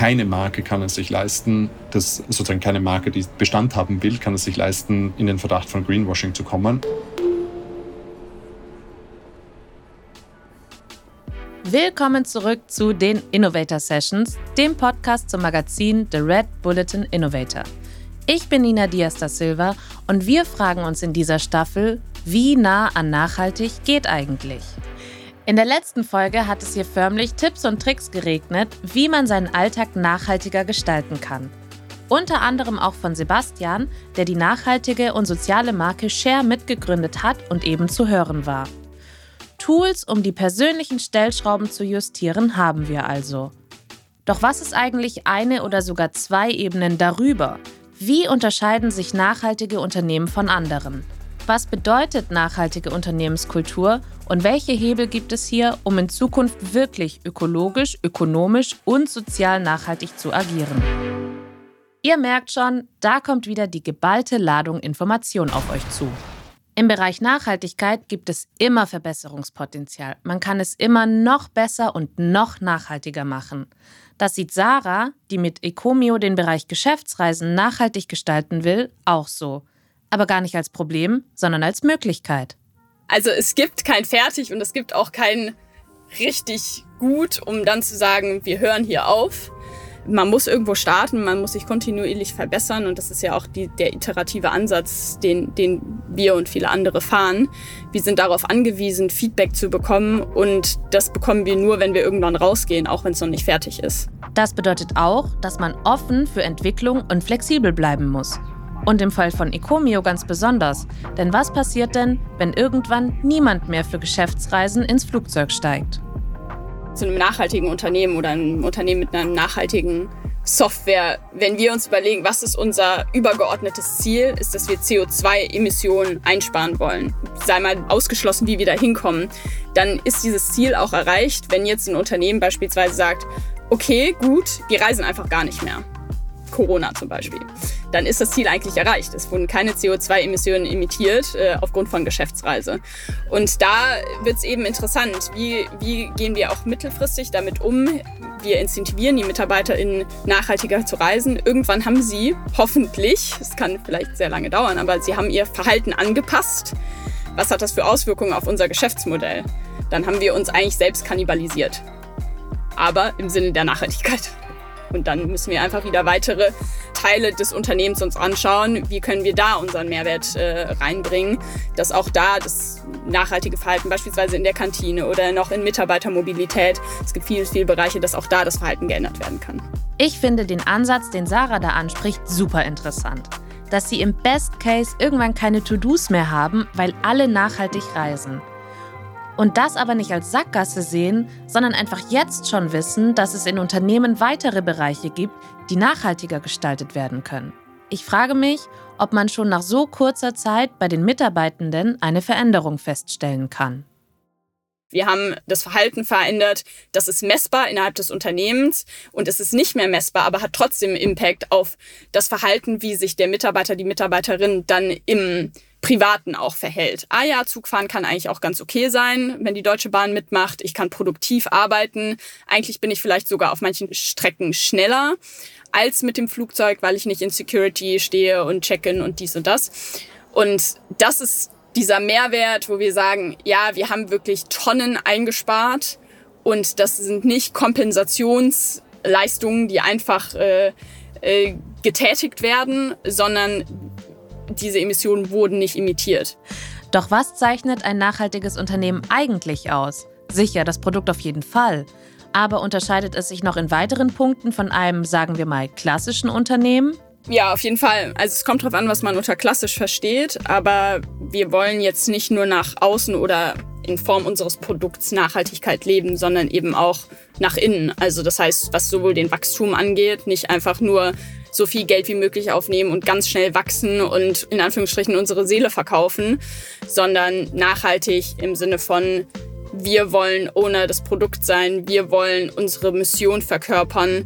keine Marke kann es sich leisten, das sozusagen keine Marke, die Bestand haben will, kann es sich leisten, in den Verdacht von Greenwashing zu kommen. Willkommen zurück zu den Innovator Sessions, dem Podcast zum Magazin The Red Bulletin Innovator. Ich bin Nina Diaz da Silva und wir fragen uns in dieser Staffel, wie nah an nachhaltig geht eigentlich? In der letzten Folge hat es hier förmlich Tipps und Tricks geregnet, wie man seinen Alltag nachhaltiger gestalten kann. Unter anderem auch von Sebastian, der die nachhaltige und soziale Marke Share mitgegründet hat und eben zu hören war. Tools, um die persönlichen Stellschrauben zu justieren, haben wir also. Doch was ist eigentlich eine oder sogar zwei Ebenen darüber? Wie unterscheiden sich nachhaltige Unternehmen von anderen? Was bedeutet nachhaltige Unternehmenskultur und welche Hebel gibt es hier, um in Zukunft wirklich ökologisch, ökonomisch und sozial nachhaltig zu agieren? Ihr merkt schon, da kommt wieder die geballte Ladung Information auf euch zu. Im Bereich Nachhaltigkeit gibt es immer Verbesserungspotenzial. Man kann es immer noch besser und noch nachhaltiger machen. Das sieht Sarah, die mit Ecomio den Bereich Geschäftsreisen nachhaltig gestalten will, auch so aber gar nicht als Problem, sondern als Möglichkeit. Also es gibt kein fertig und es gibt auch kein richtig gut, um dann zu sagen, wir hören hier auf. Man muss irgendwo starten, man muss sich kontinuierlich verbessern und das ist ja auch die, der iterative Ansatz, den, den wir und viele andere fahren. Wir sind darauf angewiesen, Feedback zu bekommen und das bekommen wir nur, wenn wir irgendwann rausgehen, auch wenn es noch nicht fertig ist. Das bedeutet auch, dass man offen für Entwicklung und flexibel bleiben muss. Und im Fall von Ecomio ganz besonders. Denn was passiert denn, wenn irgendwann niemand mehr für Geschäftsreisen ins Flugzeug steigt? Zu einem nachhaltigen Unternehmen oder einem Unternehmen mit einer nachhaltigen Software, wenn wir uns überlegen, was ist unser übergeordnetes Ziel, ist, dass wir CO2-Emissionen einsparen wollen. Sei mal ausgeschlossen, wie wir da hinkommen, dann ist dieses Ziel auch erreicht, wenn jetzt ein Unternehmen beispielsweise sagt, okay, gut, wir reisen einfach gar nicht mehr. Corona zum Beispiel, dann ist das Ziel eigentlich erreicht. Es wurden keine CO2-Emissionen emittiert äh, aufgrund von Geschäftsreise. Und da wird es eben interessant, wie, wie gehen wir auch mittelfristig damit um? Wir incentivieren die MitarbeiterInnen, nachhaltiger zu reisen. Irgendwann haben sie hoffentlich, es kann vielleicht sehr lange dauern, aber sie haben ihr Verhalten angepasst. Was hat das für Auswirkungen auf unser Geschäftsmodell? Dann haben wir uns eigentlich selbst kannibalisiert. Aber im Sinne der Nachhaltigkeit. Und dann müssen wir einfach wieder weitere Teile des Unternehmens uns anschauen. Wie können wir da unseren Mehrwert äh, reinbringen, dass auch da das nachhaltige Verhalten beispielsweise in der Kantine oder noch in Mitarbeitermobilität, es gibt viele, viele Bereiche, dass auch da das Verhalten geändert werden kann. Ich finde den Ansatz, den Sarah da anspricht, super interessant. Dass sie im Best Case irgendwann keine To-Dos mehr haben, weil alle nachhaltig reisen. Und das aber nicht als Sackgasse sehen, sondern einfach jetzt schon wissen, dass es in Unternehmen weitere Bereiche gibt, die nachhaltiger gestaltet werden können. Ich frage mich, ob man schon nach so kurzer Zeit bei den Mitarbeitenden eine Veränderung feststellen kann. Wir haben das Verhalten verändert, das ist messbar innerhalb des Unternehmens und es ist nicht mehr messbar, aber hat trotzdem Impact auf das Verhalten, wie sich der Mitarbeiter, die Mitarbeiterin dann im Privaten auch verhält. Ah ja, Zugfahren kann eigentlich auch ganz okay sein, wenn die Deutsche Bahn mitmacht. Ich kann produktiv arbeiten. Eigentlich bin ich vielleicht sogar auf manchen Strecken schneller als mit dem Flugzeug, weil ich nicht in Security stehe und checken und dies und das. Und das ist dieser Mehrwert, wo wir sagen, ja, wir haben wirklich Tonnen eingespart und das sind nicht Kompensationsleistungen, die einfach äh, äh, getätigt werden, sondern diese Emissionen wurden nicht emittiert. Doch was zeichnet ein nachhaltiges Unternehmen eigentlich aus? Sicher, das Produkt auf jeden Fall. Aber unterscheidet es sich noch in weiteren Punkten von einem, sagen wir mal, klassischen Unternehmen? Ja, auf jeden Fall. Also es kommt darauf an, was man unter klassisch versteht, aber wir wollen jetzt nicht nur nach außen oder in Form unseres Produkts Nachhaltigkeit leben, sondern eben auch nach innen. Also das heißt, was sowohl den Wachstum angeht, nicht einfach nur so viel Geld wie möglich aufnehmen und ganz schnell wachsen und in Anführungsstrichen unsere Seele verkaufen, sondern nachhaltig im Sinne von wir wollen ohne das Produkt sein, wir wollen unsere Mission verkörpern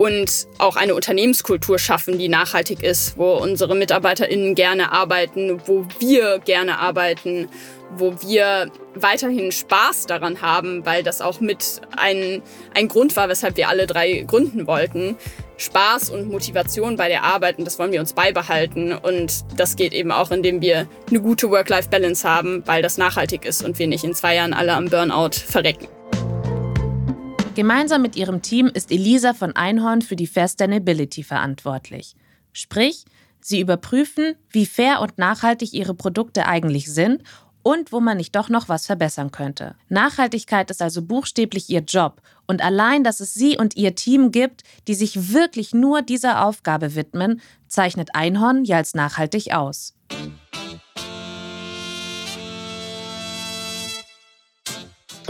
und auch eine Unternehmenskultur schaffen, die nachhaltig ist, wo unsere MitarbeiterInnen gerne arbeiten, wo wir gerne arbeiten, wo wir weiterhin Spaß daran haben, weil das auch mit ein, ein Grund war, weshalb wir alle drei gründen wollten. Spaß und Motivation bei der Arbeit und das wollen wir uns beibehalten. Und das geht eben auch, indem wir eine gute Work-Life-Balance haben, weil das nachhaltig ist und wir nicht in zwei Jahren alle am Burnout verrecken. Gemeinsam mit ihrem Team ist Elisa von Einhorn für die Fair verantwortlich. Sprich, sie überprüfen, wie fair und nachhaltig ihre Produkte eigentlich sind und wo man nicht doch noch was verbessern könnte. Nachhaltigkeit ist also buchstäblich ihr Job und allein, dass es sie und ihr Team gibt, die sich wirklich nur dieser Aufgabe widmen, zeichnet Einhorn ja als nachhaltig aus.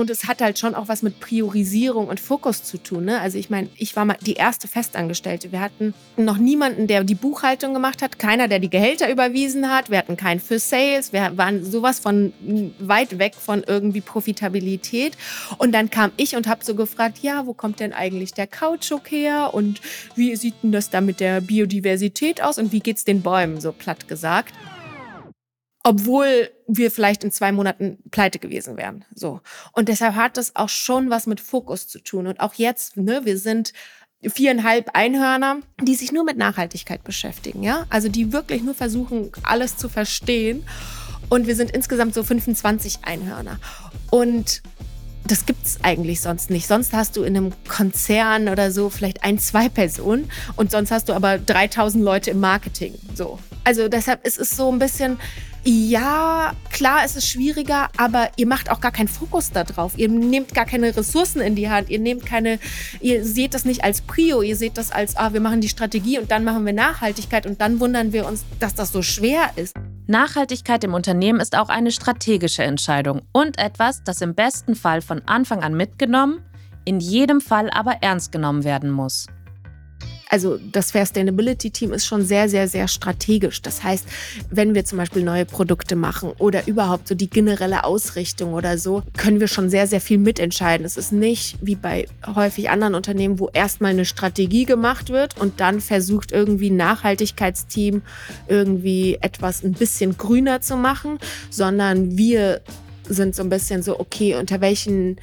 Und es hat halt schon auch was mit Priorisierung und Fokus zu tun. Ne? Also ich meine, ich war mal die erste Festangestellte. Wir hatten noch niemanden, der die Buchhaltung gemacht hat, keiner, der die Gehälter überwiesen hat. Wir hatten keinen für Sales. Wir waren sowas von weit weg von irgendwie Profitabilität. Und dann kam ich und habe so gefragt, ja, wo kommt denn eigentlich der Kautschuk her? Und wie sieht denn das da mit der Biodiversität aus? Und wie geht's den Bäumen, so platt gesagt? Obwohl wir vielleicht in zwei Monaten pleite gewesen wären. So. Und deshalb hat das auch schon was mit Fokus zu tun. Und auch jetzt, ne, wir sind viereinhalb Einhörner, die sich nur mit Nachhaltigkeit beschäftigen, ja? Also die wirklich nur versuchen, alles zu verstehen. Und wir sind insgesamt so 25 Einhörner. Und das gibt es eigentlich sonst nicht. Sonst hast du in einem Konzern oder so vielleicht ein, zwei Personen und sonst hast du aber 3000 Leute im Marketing. So. Also deshalb ist es so ein bisschen, ja, klar ist es schwieriger, aber ihr macht auch gar keinen Fokus darauf. Ihr nehmt gar keine Ressourcen in die Hand. Ihr nehmt keine, ihr seht das nicht als Prio. Ihr seht das als, ah, wir machen die Strategie und dann machen wir Nachhaltigkeit und dann wundern wir uns, dass das so schwer ist. Nachhaltigkeit im Unternehmen ist auch eine strategische Entscheidung und etwas, das im besten Fall von Anfang an mitgenommen, in jedem Fall aber ernst genommen werden muss also das Fair Sustainability Team ist schon sehr, sehr, sehr strategisch. Das heißt, wenn wir zum Beispiel neue Produkte machen oder überhaupt so die generelle Ausrichtung oder so, können wir schon sehr, sehr viel mitentscheiden. Es ist nicht wie bei häufig anderen Unternehmen, wo erstmal eine Strategie gemacht wird und dann versucht irgendwie Nachhaltigkeitsteam irgendwie etwas ein bisschen grüner zu machen, sondern wir sind so ein bisschen so, okay, unter welchen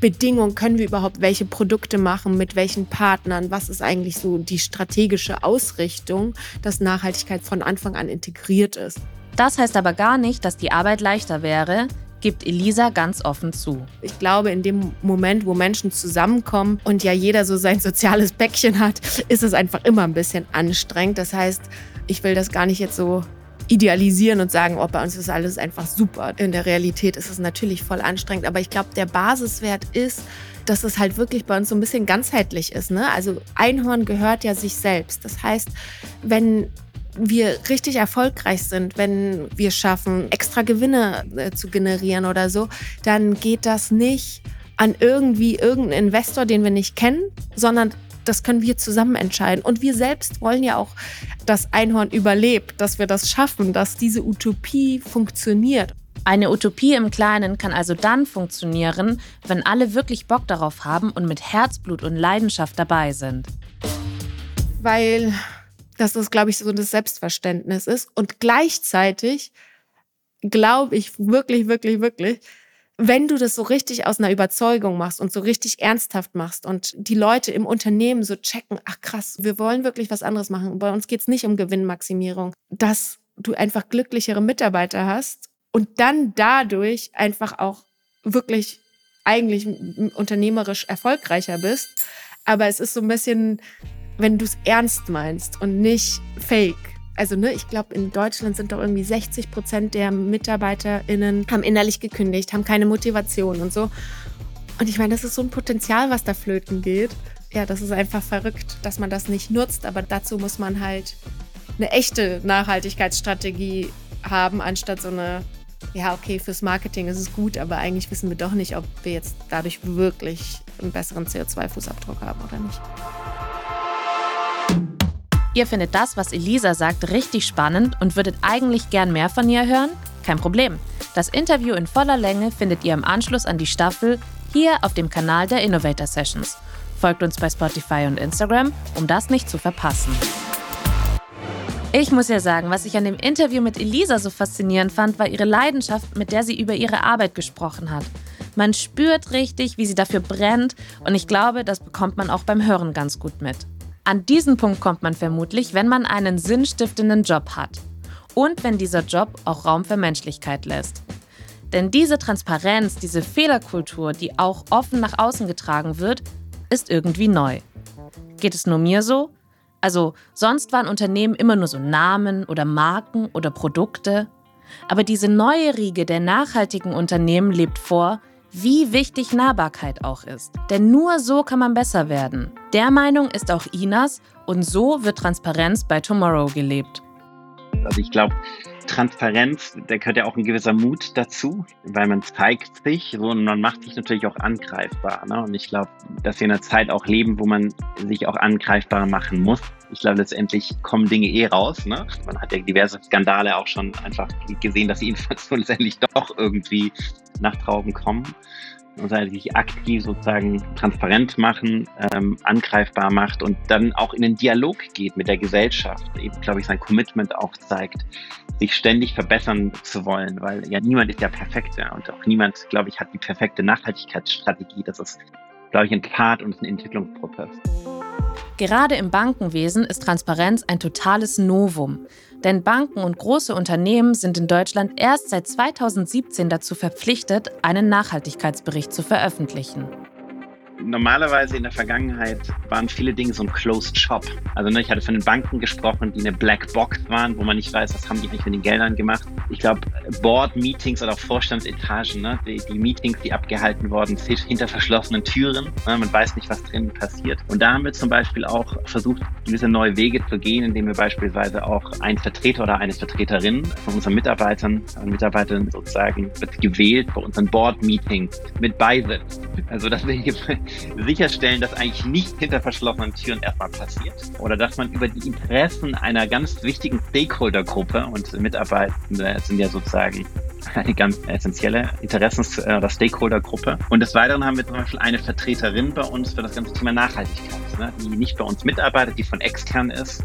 Bedingungen können wir überhaupt welche Produkte machen, mit welchen Partnern, was ist eigentlich so die strategische Ausrichtung, dass Nachhaltigkeit von Anfang an integriert ist. Das heißt aber gar nicht, dass die Arbeit leichter wäre, gibt Elisa ganz offen zu. Ich glaube, in dem Moment, wo Menschen zusammenkommen und ja jeder so sein soziales Päckchen hat, ist es einfach immer ein bisschen anstrengend. Das heißt, ich will das gar nicht jetzt so idealisieren und sagen, oh, bei uns ist alles einfach super. In der Realität ist es natürlich voll anstrengend, aber ich glaube, der Basiswert ist, dass es halt wirklich bei uns so ein bisschen ganzheitlich ist. Ne? Also Einhorn gehört ja sich selbst. Das heißt, wenn wir richtig erfolgreich sind, wenn wir schaffen, extra Gewinne äh, zu generieren oder so, dann geht das nicht an irgendwie irgendeinen Investor, den wir nicht kennen, sondern das können wir zusammen entscheiden. Und wir selbst wollen ja auch, dass Einhorn überlebt, dass wir das schaffen, dass diese Utopie funktioniert. Eine Utopie im Kleinen kann also dann funktionieren, wenn alle wirklich Bock darauf haben und mit Herzblut und Leidenschaft dabei sind. Weil das ist, glaube ich, so das Selbstverständnis ist. Und gleichzeitig glaube ich wirklich, wirklich, wirklich, wenn du das so richtig aus einer Überzeugung machst und so richtig ernsthaft machst und die Leute im Unternehmen so checken, ach krass, wir wollen wirklich was anderes machen. Bei uns geht es nicht um Gewinnmaximierung, dass du einfach glücklichere Mitarbeiter hast und dann dadurch einfach auch wirklich eigentlich unternehmerisch erfolgreicher bist. Aber es ist so ein bisschen, wenn du es ernst meinst und nicht fake also ne, ich glaube, in Deutschland sind doch irgendwie 60 Prozent der MitarbeiterInnen haben innerlich gekündigt, haben keine Motivation und so. Und ich meine, das ist so ein Potenzial, was da flöten geht. Ja, das ist einfach verrückt, dass man das nicht nutzt, aber dazu muss man halt eine echte Nachhaltigkeitsstrategie haben, anstatt so eine, ja, okay, fürs Marketing ist es gut, aber eigentlich wissen wir doch nicht, ob wir jetzt dadurch wirklich einen besseren CO2-Fußabdruck haben oder nicht. Ihr findet das, was Elisa sagt, richtig spannend und würdet eigentlich gern mehr von ihr hören? Kein Problem. Das Interview in voller Länge findet ihr im Anschluss an die Staffel hier auf dem Kanal der Innovator Sessions. Folgt uns bei Spotify und Instagram, um das nicht zu verpassen. Ich muss ja sagen, was ich an dem Interview mit Elisa so faszinierend fand, war ihre Leidenschaft, mit der sie über ihre Arbeit gesprochen hat. Man spürt richtig, wie sie dafür brennt und ich glaube, das bekommt man auch beim Hören ganz gut mit. An diesen Punkt kommt man vermutlich, wenn man einen sinnstiftenden Job hat und wenn dieser Job auch Raum für Menschlichkeit lässt. Denn diese Transparenz, diese Fehlerkultur, die auch offen nach außen getragen wird, ist irgendwie neu. Geht es nur mir so? Also sonst waren Unternehmen immer nur so Namen oder Marken oder Produkte. Aber diese neue Riege der nachhaltigen Unternehmen lebt vor, wie wichtig Nahbarkeit auch ist. Denn nur so kann man besser werden. Der Meinung ist auch Inas und so wird Transparenz bei Tomorrow gelebt. Also ich glaube, Transparenz, da gehört ja auch ein gewisser Mut dazu, weil man zeigt sich so und man macht sich natürlich auch angreifbar. Ne? Und ich glaube, dass wir in einer Zeit auch leben, wo man sich auch angreifbar machen muss. Ich glaube, letztendlich kommen Dinge eh raus. Ne? Man hat ja diverse Skandale auch schon einfach gesehen, dass sie Informationen letztendlich doch irgendwie nach draußen kommen und sich aktiv sozusagen transparent machen, ähm, angreifbar macht und dann auch in den Dialog geht mit der Gesellschaft, eben, glaube ich, sein Commitment auch zeigt, sich ständig verbessern zu wollen, weil ja niemand ist ja perfekt, ja, und auch niemand, glaube ich, hat die perfekte Nachhaltigkeitsstrategie. Das ist, glaube ich, ein Part und ein Entwicklungsprozess. Gerade im Bankenwesen ist Transparenz ein totales Novum. Denn Banken und große Unternehmen sind in Deutschland erst seit 2017 dazu verpflichtet, einen Nachhaltigkeitsbericht zu veröffentlichen normalerweise in der Vergangenheit waren viele Dinge so ein Closed Shop. Also ne, ich hatte von den Banken gesprochen, die eine Black Box waren, wo man nicht weiß, was haben die eigentlich mit den Geldern gemacht. Ich glaube, Board-Meetings oder auch Vorstandsetagen, ne, die, die, Meetings, die abgehalten worden sind, hinter verschlossenen Türen. Ne, man weiß nicht, was drin passiert. Und da haben wir zum Beispiel auch versucht, gewisse neue Wege zu gehen, indem wir beispielsweise auch ein Vertreter oder eine Vertreterin von unseren Mitarbeitern und Mitarbeitern sozusagen wird gewählt bei unseren Board-Meetings mit beisitzt. Also dass wir hier sicherstellen, dass eigentlich nicht hinter verschlossenen Türen erstmal passiert. Oder dass man über die Interessen einer ganz wichtigen Stakeholder-Gruppe und Mitarbeitende sind ja sozusagen eine ganz essentielle Interessens- oder Stakeholder-Gruppe. Und des Weiteren haben wir zum Beispiel eine Vertreterin bei uns für das ganze Thema Nachhaltigkeit, ne, die nicht bei uns mitarbeitet, die von extern ist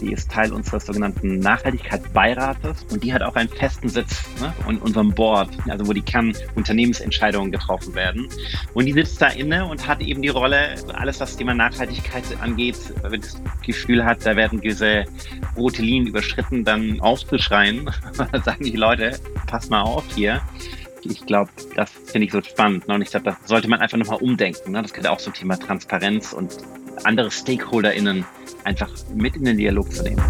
die ist Teil unseres sogenannten Nachhaltigkeitsbeirates und die hat auch einen festen Sitz ne, in unserem Board, also wo die Kernunternehmensentscheidungen getroffen werden. Und die sitzt da inne und hat eben die Rolle, alles was das Thema Nachhaltigkeit angeht, wenn das Gefühl hat, da werden gewisse rote Linien überschritten, dann aufzuschreien. sagen die Leute, pass mal auf hier ich glaube, das finde ich so spannend. Ne? Und ich glaube, das sollte man einfach nochmal umdenken. Ne? Das gehört auch zum Thema Transparenz und andere StakeholderInnen einfach mit in den Dialog zu nehmen.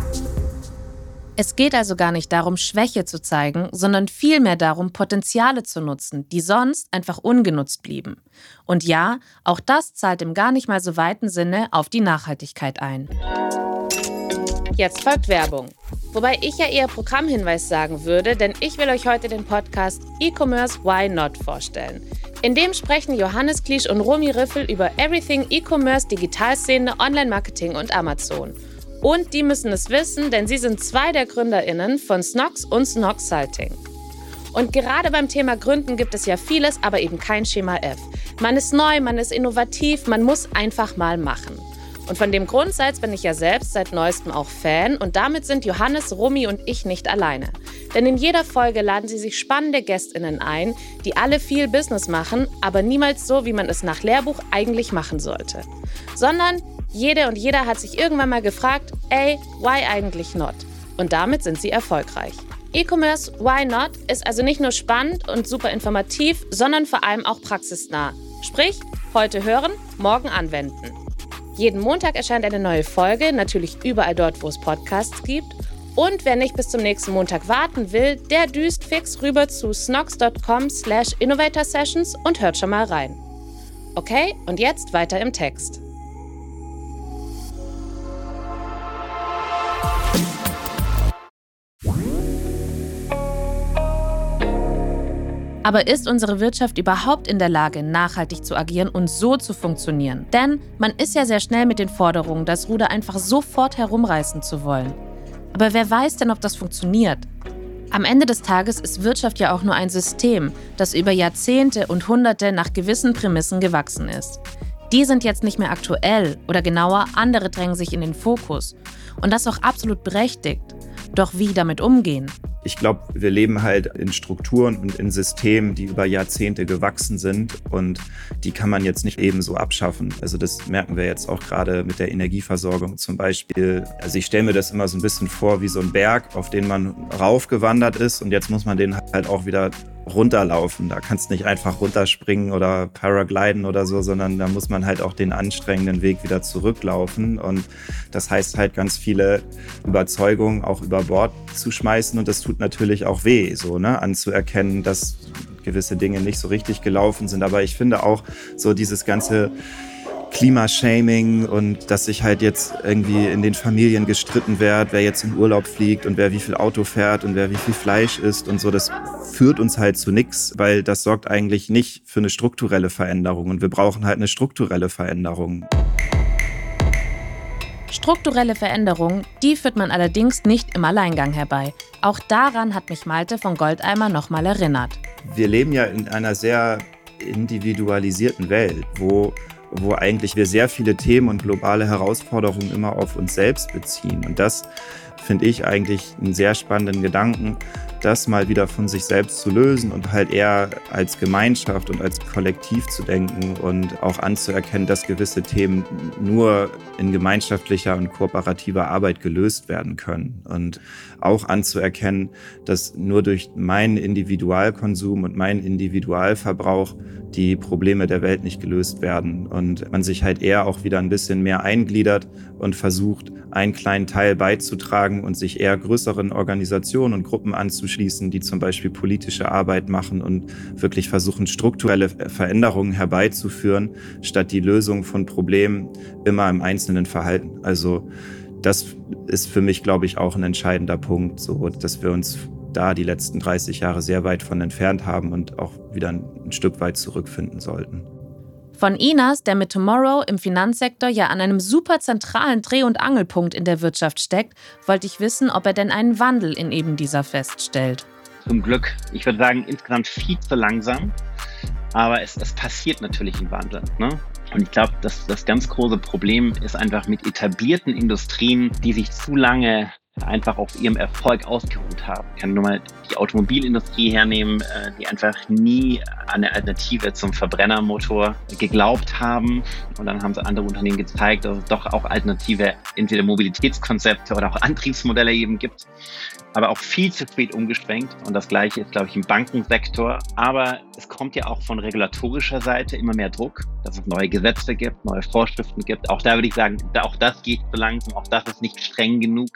Es geht also gar nicht darum, Schwäche zu zeigen, sondern vielmehr darum, Potenziale zu nutzen, die sonst einfach ungenutzt blieben. Und ja, auch das zahlt im gar nicht mal so weiten Sinne auf die Nachhaltigkeit ein. Jetzt folgt Werbung. Wobei ich ja eher Programmhinweis sagen würde, denn ich will euch heute den Podcast E-Commerce Why Not vorstellen. In dem sprechen Johannes Klisch und Romy Riffel über Everything E-Commerce, Digitalszene, Online-Marketing und Amazon. Und die müssen es wissen, denn sie sind zwei der GründerInnen von Snox und Snox Salting. Und gerade beim Thema Gründen gibt es ja vieles, aber eben kein Schema F. Man ist neu, man ist innovativ, man muss einfach mal machen. Und von dem Grundsatz bin ich ja selbst seit neuestem auch Fan und damit sind Johannes, Rumi und ich nicht alleine. Denn in jeder Folge laden sie sich spannende Gästinnen ein, die alle viel Business machen, aber niemals so, wie man es nach Lehrbuch eigentlich machen sollte. Sondern jede und jeder hat sich irgendwann mal gefragt, ey, why eigentlich not? Und damit sind sie erfolgreich. E-Commerce Why Not ist also nicht nur spannend und super informativ, sondern vor allem auch praxisnah. Sprich, heute hören, morgen anwenden. Jeden Montag erscheint eine neue Folge, natürlich überall dort, wo es Podcasts gibt. Und wer nicht bis zum nächsten Montag warten will, der düst fix rüber zu snox.com slash innovator sessions und hört schon mal rein. Okay, und jetzt weiter im Text. Aber ist unsere Wirtschaft überhaupt in der Lage, nachhaltig zu agieren und so zu funktionieren? Denn man ist ja sehr schnell mit den Forderungen, das Ruder einfach sofort herumreißen zu wollen. Aber wer weiß denn, ob das funktioniert? Am Ende des Tages ist Wirtschaft ja auch nur ein System, das über Jahrzehnte und Hunderte nach gewissen Prämissen gewachsen ist. Die sind jetzt nicht mehr aktuell oder genauer, andere drängen sich in den Fokus. Und das auch absolut berechtigt. Doch wie damit umgehen? Ich glaube, wir leben halt in Strukturen und in Systemen, die über Jahrzehnte gewachsen sind und die kann man jetzt nicht eben so abschaffen. Also das merken wir jetzt auch gerade mit der Energieversorgung zum Beispiel. Also ich stelle mir das immer so ein bisschen vor wie so ein Berg, auf den man raufgewandert ist und jetzt muss man den halt auch wieder runterlaufen. Da kannst du nicht einfach runterspringen oder paragliden oder so, sondern da muss man halt auch den anstrengenden Weg wieder zurücklaufen. Und das heißt halt ganz viele Überzeugungen auch über Bord zu schmeißen. Und das tut natürlich auch weh, so, ne, anzuerkennen, dass gewisse Dinge nicht so richtig gelaufen sind. Aber ich finde auch so dieses ganze Klimashaming und dass sich halt jetzt irgendwie in den Familien gestritten wird, wer jetzt in Urlaub fliegt und wer wie viel Auto fährt und wer wie viel Fleisch isst und so, das führt uns halt zu nichts, weil das sorgt eigentlich nicht für eine strukturelle Veränderung und wir brauchen halt eine strukturelle Veränderung. Strukturelle Veränderungen, die führt man allerdings nicht im Alleingang herbei. Auch daran hat mich Malte von Goldeimer nochmal erinnert. Wir leben ja in einer sehr individualisierten Welt, wo wo eigentlich wir sehr viele Themen und globale Herausforderungen immer auf uns selbst beziehen. Und das finde ich eigentlich einen sehr spannenden Gedanken, das mal wieder von sich selbst zu lösen und halt eher als Gemeinschaft und als Kollektiv zu denken und auch anzuerkennen, dass gewisse Themen nur in gemeinschaftlicher und kooperativer Arbeit gelöst werden können. Und auch anzuerkennen, dass nur durch meinen Individualkonsum und meinen Individualverbrauch die Probleme der Welt nicht gelöst werden und man sich halt eher auch wieder ein bisschen mehr eingliedert und versucht, einen kleinen Teil beizutragen und sich eher größeren Organisationen und Gruppen anzuschließen, die zum Beispiel politische Arbeit machen und wirklich versuchen, strukturelle Veränderungen herbeizuführen, statt die Lösung von Problemen immer im einzelnen Verhalten. Also das ist für mich, glaube ich, auch ein entscheidender Punkt, so dass wir uns da die letzten 30 Jahre sehr weit von entfernt haben und auch wieder ein Stück weit zurückfinden sollten. Von Inas, der mit Tomorrow im Finanzsektor ja an einem super zentralen Dreh- und Angelpunkt in der Wirtschaft steckt, wollte ich wissen, ob er denn einen Wandel in eben dieser feststellt. Zum Glück. Ich würde sagen, insgesamt viel zu langsam. Aber es, es passiert natürlich ein Wandel. Ne? Und ich glaube, dass das ganz große Problem ist einfach mit etablierten Industrien, die sich zu lange einfach auf ihrem Erfolg ausgeruht haben. Ich kann nur mal die Automobilindustrie hernehmen, äh, die einfach nie eine Alternative zum Verbrennermotor geglaubt haben. Und dann haben sie andere Unternehmen gezeigt, dass es doch auch alternative entweder Mobilitätskonzepte oder auch Antriebsmodelle eben gibt aber auch viel zu spät umgeschwenkt. Und das Gleiche ist, glaube ich, im Bankensektor. Aber es kommt ja auch von regulatorischer Seite immer mehr Druck, dass es neue Gesetze gibt, neue Vorschriften gibt. Auch da würde ich sagen, auch das geht zu langsam, auch das ist nicht streng genug.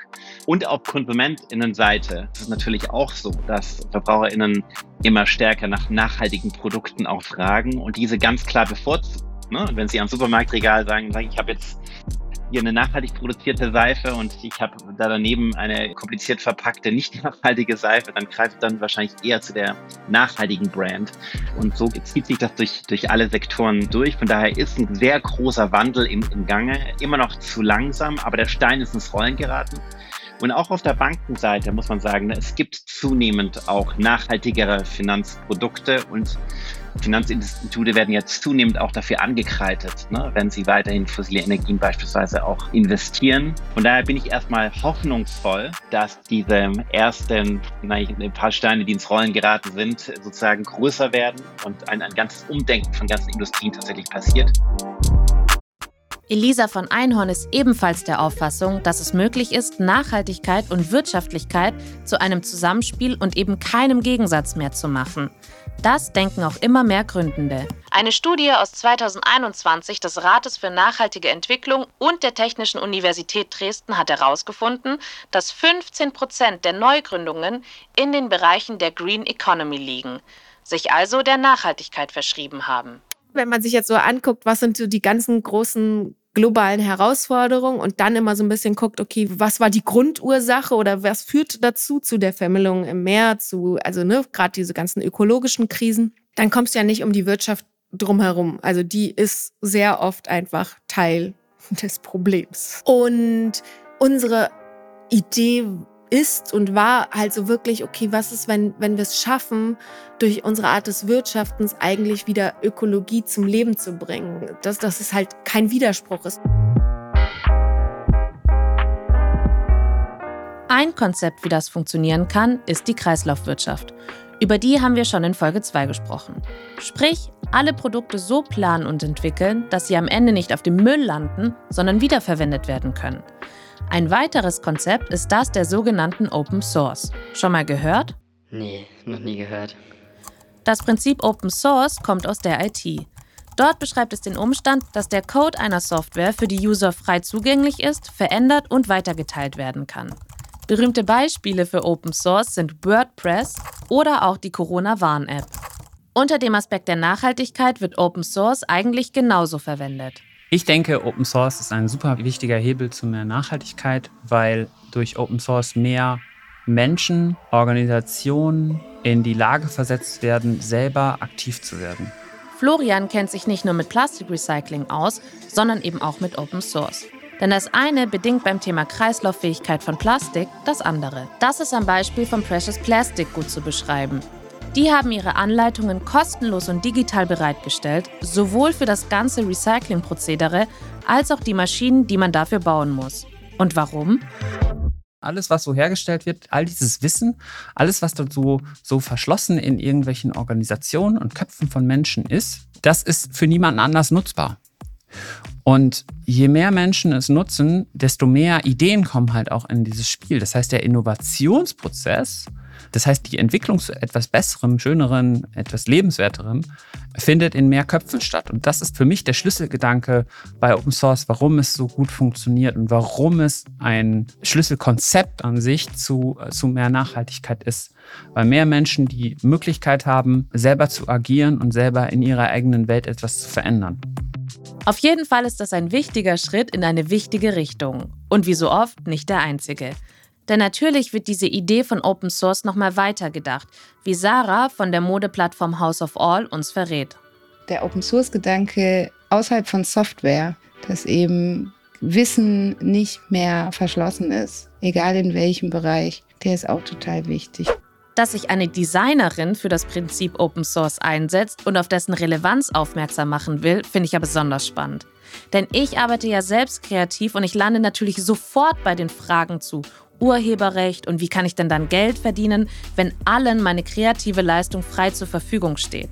Und auf KonsumentInnenseite ist es natürlich auch so, dass VerbraucherInnen immer stärker nach nachhaltigen Produkten auch fragen und diese ganz klar bevorzugen. Ne? Wenn Sie am Supermarktregal sagen, ich habe jetzt hier eine nachhaltig produzierte Seife und ich habe da daneben eine kompliziert verpackte, nicht nachhaltige Seife, dann greift dann wahrscheinlich eher zu der nachhaltigen Brand. Und so zieht sich das durch, durch alle Sektoren durch. Von daher ist ein sehr großer Wandel im, im Gange, immer noch zu langsam, aber der Stein ist ins Rollen geraten. Und auch auf der Bankenseite muss man sagen, es gibt zunehmend auch nachhaltigere Finanzprodukte und Finanzinstitute werden jetzt zunehmend auch dafür angekreidet, ne, wenn sie weiterhin fossile Energien beispielsweise auch investieren. Von daher bin ich erstmal hoffnungsvoll, dass diese ersten ein paar Steine, die ins Rollen geraten sind, sozusagen größer werden und ein, ein ganzes Umdenken von ganzen Industrien tatsächlich passiert. Elisa von Einhorn ist ebenfalls der Auffassung, dass es möglich ist, Nachhaltigkeit und Wirtschaftlichkeit zu einem Zusammenspiel und eben keinem Gegensatz mehr zu machen. Das denken auch immer mehr Gründende. Eine Studie aus 2021 des Rates für nachhaltige Entwicklung und der Technischen Universität Dresden hat herausgefunden, dass 15 Prozent der Neugründungen in den Bereichen der Green Economy liegen, sich also der Nachhaltigkeit verschrieben haben. Wenn man sich jetzt so anguckt, was sind so die ganzen großen globalen Herausforderungen und dann immer so ein bisschen guckt, okay, was war die Grundursache oder was führt dazu zu der Vermüllung im Meer, zu, also ne, gerade diese ganzen ökologischen Krisen, dann kommst du ja nicht um die Wirtschaft drumherum. Also die ist sehr oft einfach Teil des Problems. Und unsere Idee ist und war halt so wirklich, okay, was ist, wenn, wenn wir es schaffen, durch unsere Art des Wirtschaftens eigentlich wieder Ökologie zum Leben zu bringen, dass, dass es halt kein Widerspruch ist. Ein Konzept, wie das funktionieren kann, ist die Kreislaufwirtschaft. Über die haben wir schon in Folge 2 gesprochen. Sprich, alle Produkte so planen und entwickeln, dass sie am Ende nicht auf dem Müll landen, sondern wiederverwendet werden können. Ein weiteres Konzept ist das der sogenannten Open Source. Schon mal gehört? Nee, noch nie gehört. Das Prinzip Open Source kommt aus der IT. Dort beschreibt es den Umstand, dass der Code einer Software für die User frei zugänglich ist, verändert und weitergeteilt werden kann. Berühmte Beispiele für Open Source sind WordPress oder auch die Corona-Warn-App. Unter dem Aspekt der Nachhaltigkeit wird Open Source eigentlich genauso verwendet. Ich denke, Open Source ist ein super wichtiger Hebel zu mehr Nachhaltigkeit, weil durch Open Source mehr Menschen, Organisationen in die Lage versetzt werden, selber aktiv zu werden. Florian kennt sich nicht nur mit Plastikrecycling aus, sondern eben auch mit Open Source. Denn das eine bedingt beim Thema Kreislauffähigkeit von Plastik das andere. Das ist am Beispiel von Precious Plastic gut zu beschreiben. Die haben ihre Anleitungen kostenlos und digital bereitgestellt, sowohl für das ganze Recyclingprozedere als auch die Maschinen, die man dafür bauen muss. Und warum? Alles, was so hergestellt wird, all dieses Wissen, alles, was dort so, so verschlossen in irgendwelchen Organisationen und Köpfen von Menschen ist, das ist für niemanden anders nutzbar. Und je mehr Menschen es nutzen, desto mehr Ideen kommen halt auch in dieses Spiel. Das heißt, der Innovationsprozess das heißt, die Entwicklung zu etwas Besserem, Schönerem, etwas Lebenswerterem findet in mehr Köpfen statt. Und das ist für mich der Schlüsselgedanke bei Open Source, warum es so gut funktioniert und warum es ein Schlüsselkonzept an sich zu, zu mehr Nachhaltigkeit ist. Weil mehr Menschen die Möglichkeit haben, selber zu agieren und selber in ihrer eigenen Welt etwas zu verändern. Auf jeden Fall ist das ein wichtiger Schritt in eine wichtige Richtung. Und wie so oft nicht der einzige. Denn natürlich wird diese Idee von Open Source nochmal weitergedacht, wie Sarah von der Modeplattform House of All uns verrät. Der Open Source-Gedanke außerhalb von Software, dass eben Wissen nicht mehr verschlossen ist, egal in welchem Bereich, der ist auch total wichtig. Dass sich eine Designerin für das Prinzip Open Source einsetzt und auf dessen Relevanz aufmerksam machen will, finde ich ja besonders spannend. Denn ich arbeite ja selbst kreativ und ich lande natürlich sofort bei den Fragen zu Urheberrecht und wie kann ich denn dann Geld verdienen, wenn allen meine kreative Leistung frei zur Verfügung steht.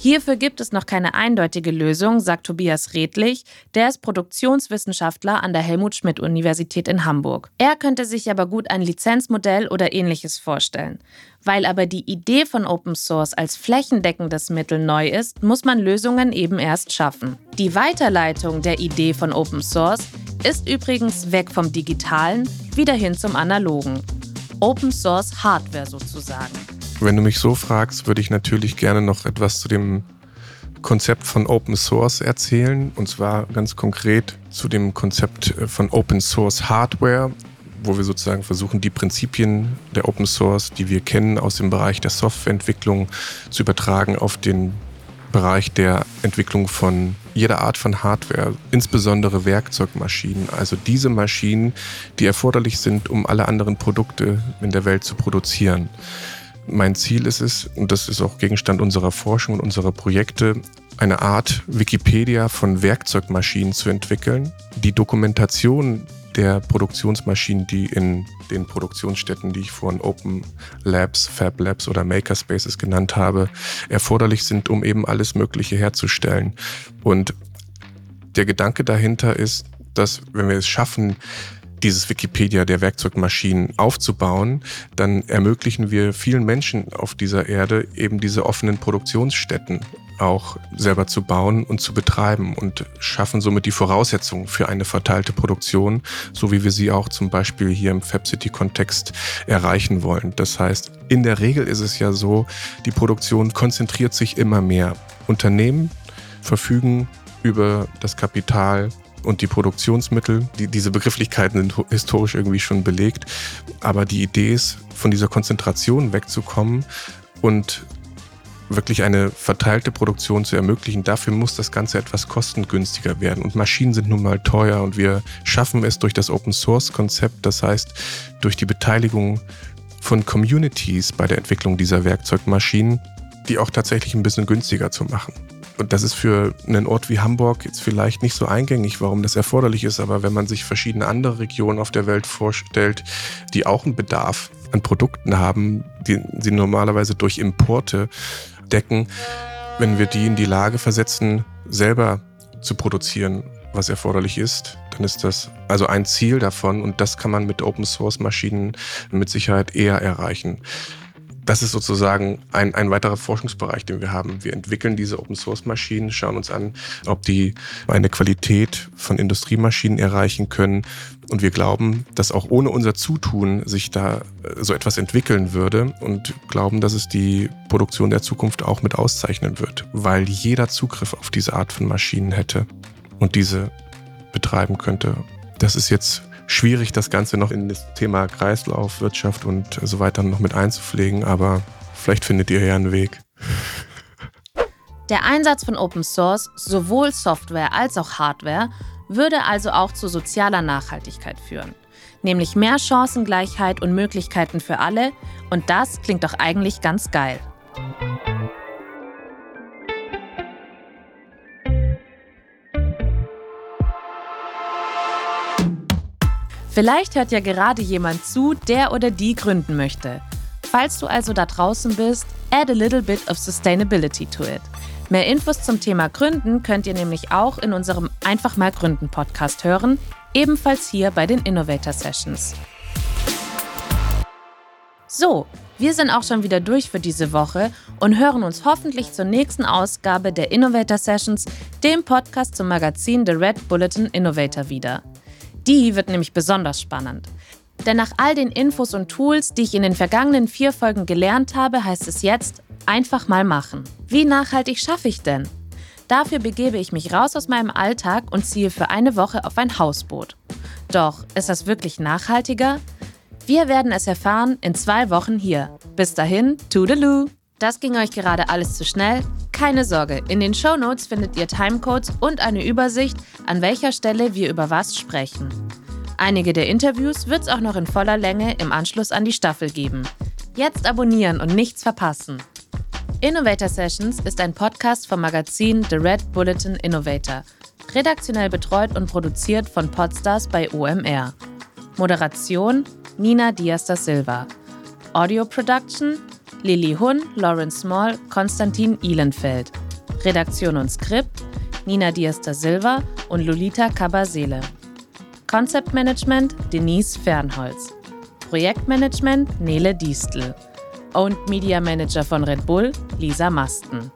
Hierfür gibt es noch keine eindeutige Lösung, sagt Tobias Redlich, der ist Produktionswissenschaftler an der Helmut Schmidt Universität in Hamburg. Er könnte sich aber gut ein Lizenzmodell oder ähnliches vorstellen. Weil aber die Idee von Open Source als flächendeckendes Mittel neu ist, muss man Lösungen eben erst schaffen. Die Weiterleitung der Idee von Open Source ist übrigens weg vom digitalen wieder hin zum analogen. Open Source Hardware sozusagen. Wenn du mich so fragst, würde ich natürlich gerne noch etwas zu dem Konzept von Open Source erzählen. Und zwar ganz konkret zu dem Konzept äh, von Open Source Hardware, wo wir sozusagen versuchen, die Prinzipien der Open Source, die wir kennen aus dem Bereich der Softwareentwicklung, zu übertragen auf den Bereich der Entwicklung von jeder Art von Hardware, insbesondere Werkzeugmaschinen, also diese Maschinen, die erforderlich sind, um alle anderen Produkte in der Welt zu produzieren. Mein Ziel ist es, und das ist auch Gegenstand unserer Forschung und unserer Projekte, eine Art Wikipedia von Werkzeugmaschinen zu entwickeln. Die Dokumentation der Produktionsmaschinen, die in den Produktionsstätten, die ich vorhin Open Labs, Fab Labs oder Makerspaces genannt habe, erforderlich sind, um eben alles Mögliche herzustellen. Und der Gedanke dahinter ist, dass wenn wir es schaffen, dieses Wikipedia der Werkzeugmaschinen aufzubauen, dann ermöglichen wir vielen Menschen auf dieser Erde eben diese offenen Produktionsstätten auch selber zu bauen und zu betreiben und schaffen somit die Voraussetzungen für eine verteilte Produktion, so wie wir sie auch zum Beispiel hier im FabCity-Kontext erreichen wollen. Das heißt, in der Regel ist es ja so, die Produktion konzentriert sich immer mehr. Unternehmen verfügen über das Kapital und die Produktionsmittel. Die, diese Begrifflichkeiten sind historisch irgendwie schon belegt. Aber die Idee ist, von dieser Konzentration wegzukommen und wirklich eine verteilte Produktion zu ermöglichen, dafür muss das Ganze etwas kostengünstiger werden. Und Maschinen sind nun mal teuer und wir schaffen es durch das Open Source Konzept, das heißt durch die Beteiligung von Communities bei der Entwicklung dieser Werkzeugmaschinen, die auch tatsächlich ein bisschen günstiger zu machen. Und das ist für einen Ort wie Hamburg jetzt vielleicht nicht so eingängig, warum das erforderlich ist, aber wenn man sich verschiedene andere Regionen auf der Welt vorstellt, die auch einen Bedarf an Produkten haben, die sie normalerweise durch Importe decken, wenn wir die in die Lage versetzen, selber zu produzieren, was erforderlich ist, dann ist das also ein Ziel davon und das kann man mit Open Source Maschinen mit Sicherheit eher erreichen das ist sozusagen ein, ein weiterer Forschungsbereich, den wir haben. Wir entwickeln diese Open-Source-Maschinen, schauen uns an, ob die eine Qualität von Industriemaschinen erreichen können. Und wir glauben, dass auch ohne unser Zutun sich da äh, so etwas entwickeln würde und glauben, dass es die Produktion der Zukunft auch mit auszeichnen wird, weil jeder Zugriff auf diese Art von Maschinen hätte und diese betreiben könnte. Das ist jetzt schwierig, das Ganze noch in das Thema Kreislaufwirtschaft und so weiter noch mit einzupflegen, aber vielleicht findet ihr ja einen Weg. Der Einsatz von Open Source, sowohl Software als auch Hardware, würde also auch zu sozialer Nachhaltigkeit führen. Nämlich mehr Chancengleichheit und Möglichkeiten für alle. Und das klingt doch eigentlich ganz geil. Vielleicht hört ja gerade jemand zu, der oder die gründen möchte. Falls du also da draußen bist, add a little bit of sustainability to it. Mehr Infos zum Thema Gründen könnt ihr nämlich auch in unserem Einfach mal Gründen Podcast hören, ebenfalls hier bei den Innovator Sessions. So, wir sind auch schon wieder durch für diese Woche und hören uns hoffentlich zur nächsten Ausgabe der Innovator Sessions, dem Podcast zum Magazin The Red Bulletin Innovator wieder. Die wird nämlich besonders spannend. Denn nach all den Infos und Tools, die ich in den vergangenen vier Folgen gelernt habe, heißt es jetzt, einfach mal machen. Wie nachhaltig schaffe ich denn? Dafür begebe ich mich raus aus meinem Alltag und ziehe für eine Woche auf ein Hausboot. Doch, ist das wirklich nachhaltiger? Wir werden es erfahren in zwei Wochen hier. Bis dahin, Toodaloo! Das ging euch gerade alles zu schnell? Keine Sorge, in den Show Notes findet ihr Timecodes und eine Übersicht, an welcher Stelle wir über was sprechen. Einige der Interviews wird es auch noch in voller Länge im Anschluss an die Staffel geben. Jetzt abonnieren und nichts verpassen. Innovator Sessions ist ein Podcast vom Magazin The Red Bulletin Innovator, redaktionell betreut und produziert von Podstars bei OMR. Moderation Nina Diaz da Silva. Audio Production Lilly Hun, Lawrence Small, Konstantin Ihlenfeld. Redaktion und Skript Nina Diaz da Silva und Lolita Cabasele. Konzeptmanagement Denise Fernholz. Projektmanagement Nele Diestel. Owned Media Manager von Red Bull Lisa Masten.